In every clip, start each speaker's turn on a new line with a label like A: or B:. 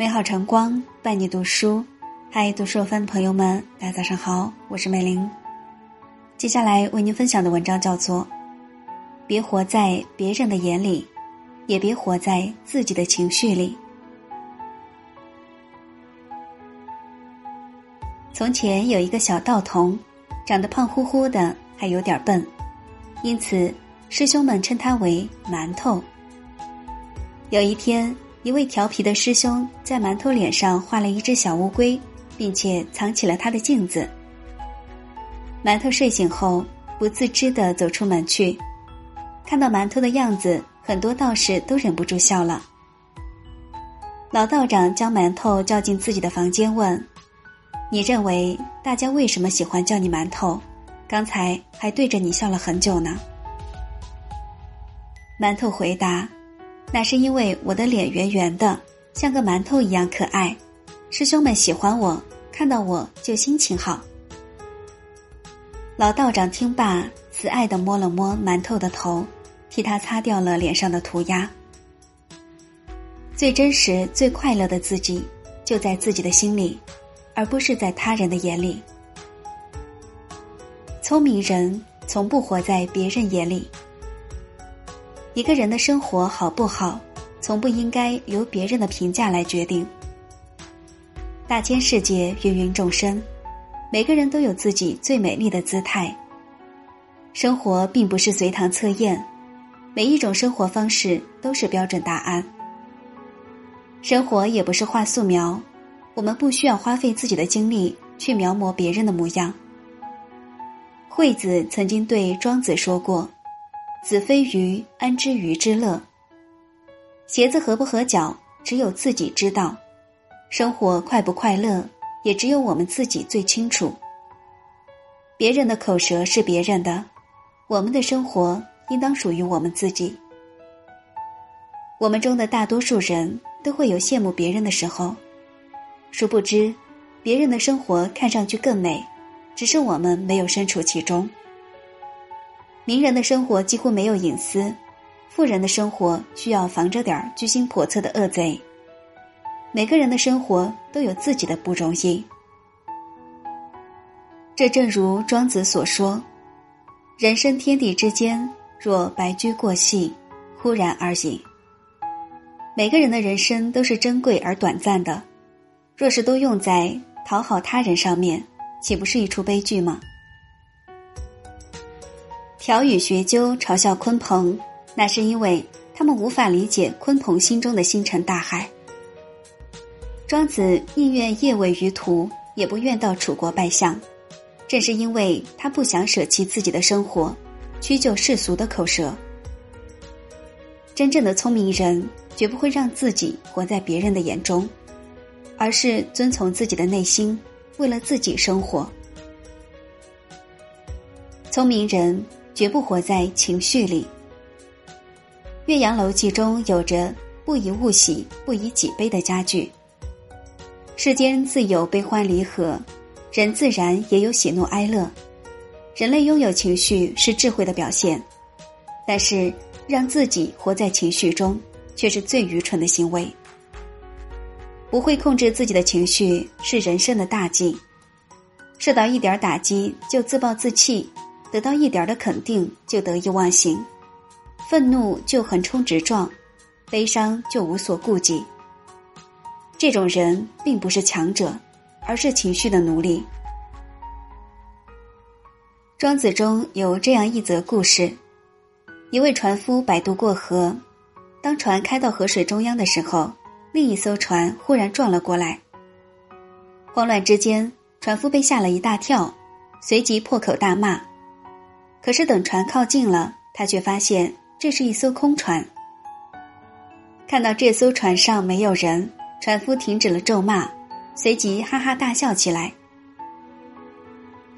A: 美好晨光伴你读书，嗨，读书有范的朋友们，大家早上好，我是美玲。接下来为您分享的文章叫做《别活在别人的眼里，也别活在自己的情绪里》。从前有一个小道童，长得胖乎乎的，还有点笨，因此师兄们称他为馒头。有一天。一位调皮的师兄在馒头脸上画了一只小乌龟，并且藏起了他的镜子。馒头睡醒后，不自知的走出门去，看到馒头的样子，很多道士都忍不住笑了。老道长将馒头叫进自己的房间，问：“你认为大家为什么喜欢叫你馒头？刚才还对着你笑了很久呢。”馒头回答。那是因为我的脸圆圆的，像个馒头一样可爱，师兄们喜欢我，看到我就心情好。老道长听罢，慈爱的摸了摸馒头的头，替他擦掉了脸上的涂鸦。最真实、最快乐的自己，就在自己的心里，而不是在他人的眼里。聪明人从不活在别人眼里。一个人的生活好不好，从不应该由别人的评价来决定。大千世界，芸芸众生，每个人都有自己最美丽的姿态。生活并不是随堂测验，每一种生活方式都是标准答案。生活也不是画素描，我们不需要花费自己的精力去描摹别人的模样。惠子曾经对庄子说过。子非鱼，安知鱼之乐？鞋子合不合脚，只有自己知道；生活快不快乐，也只有我们自己最清楚。别人的口舌是别人的，我们的生活应当属于我们自己。我们中的大多数人都会有羡慕别人的时候，殊不知，别人的生活看上去更美，只是我们没有身处其中。名人的生活几乎没有隐私，富人的生活需要防着点居心叵测的恶贼。每个人的生活都有自己的不容易。这正如庄子所说：“人生天地之间，若白驹过隙，忽然而已。”每个人的人生都是珍贵而短暂的，若是都用在讨好他人上面，岂不是一出悲剧吗？条与学究嘲笑鲲鹏，那是因为他们无法理解鲲鹏心中的星辰大海。庄子宁愿夜尾于途，也不愿到楚国拜相，正是因为他不想舍弃自己的生活，屈就世俗的口舌。真正的聪明人绝不会让自己活在别人的眼中，而是遵从自己的内心，为了自己生活。聪明人。绝不活在情绪里。《岳阳楼记》中有着“不以物喜，不以己悲”的佳句。世间自有悲欢离合，人自然也有喜怒哀乐。人类拥有情绪是智慧的表现，但是让自己活在情绪中，却是最愚蠢的行为。不会控制自己的情绪是人生的大忌，受到一点打击就自暴自弃。得到一点的肯定就得意忘形，愤怒就横冲直撞，悲伤就无所顾忌。这种人并不是强者，而是情绪的奴隶。庄子中有这样一则故事：一位船夫摆渡过河，当船开到河水中央的时候，另一艘船忽然撞了过来。慌乱之间，船夫被吓了一大跳，随即破口大骂。可是等船靠近了，他却发现这是一艘空船。看到这艘船上没有人，船夫停止了咒骂，随即哈哈大笑起来。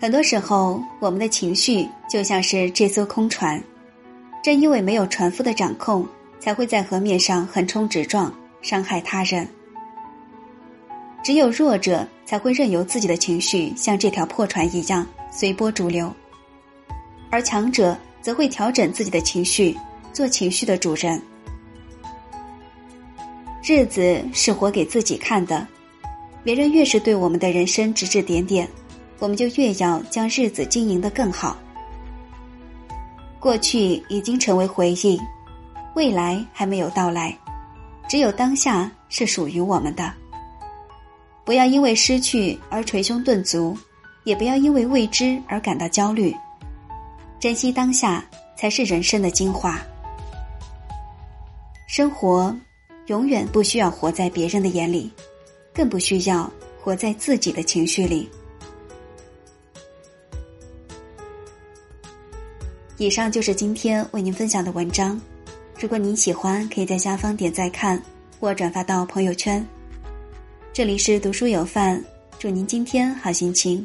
A: 很多时候，我们的情绪就像是这艘空船，正因为没有船夫的掌控，才会在河面上横冲直撞，伤害他人。只有弱者才会任由自己的情绪像这条破船一样随波逐流。而强者则会调整自己的情绪，做情绪的主人。日子是活给自己看的，别人越是对我们的人生指指点点，我们就越要将日子经营的更好。过去已经成为回忆，未来还没有到来，只有当下是属于我们的。不要因为失去而捶胸顿足，也不要因为未知而感到焦虑。珍惜当下，才是人生的精华。生活永远不需要活在别人的眼里，更不需要活在自己的情绪里。以上就是今天为您分享的文章。如果您喜欢，可以在下方点赞看或转发到朋友圈。这里是读书有范，祝您今天好心情。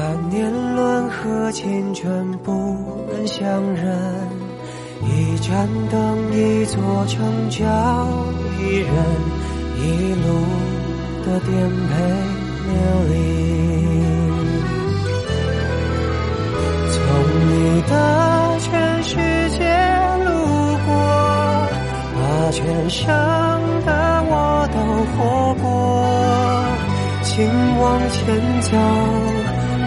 B: 但年轮和青春不忍相认。一盏灯，一座城，叫一人，一路的颠沛流离。从你的全世界路过，把全盛的我都活过。请往前走，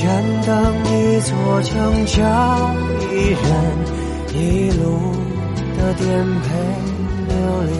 B: 一盏灯，一座城，找一人，一路的颠沛。流离，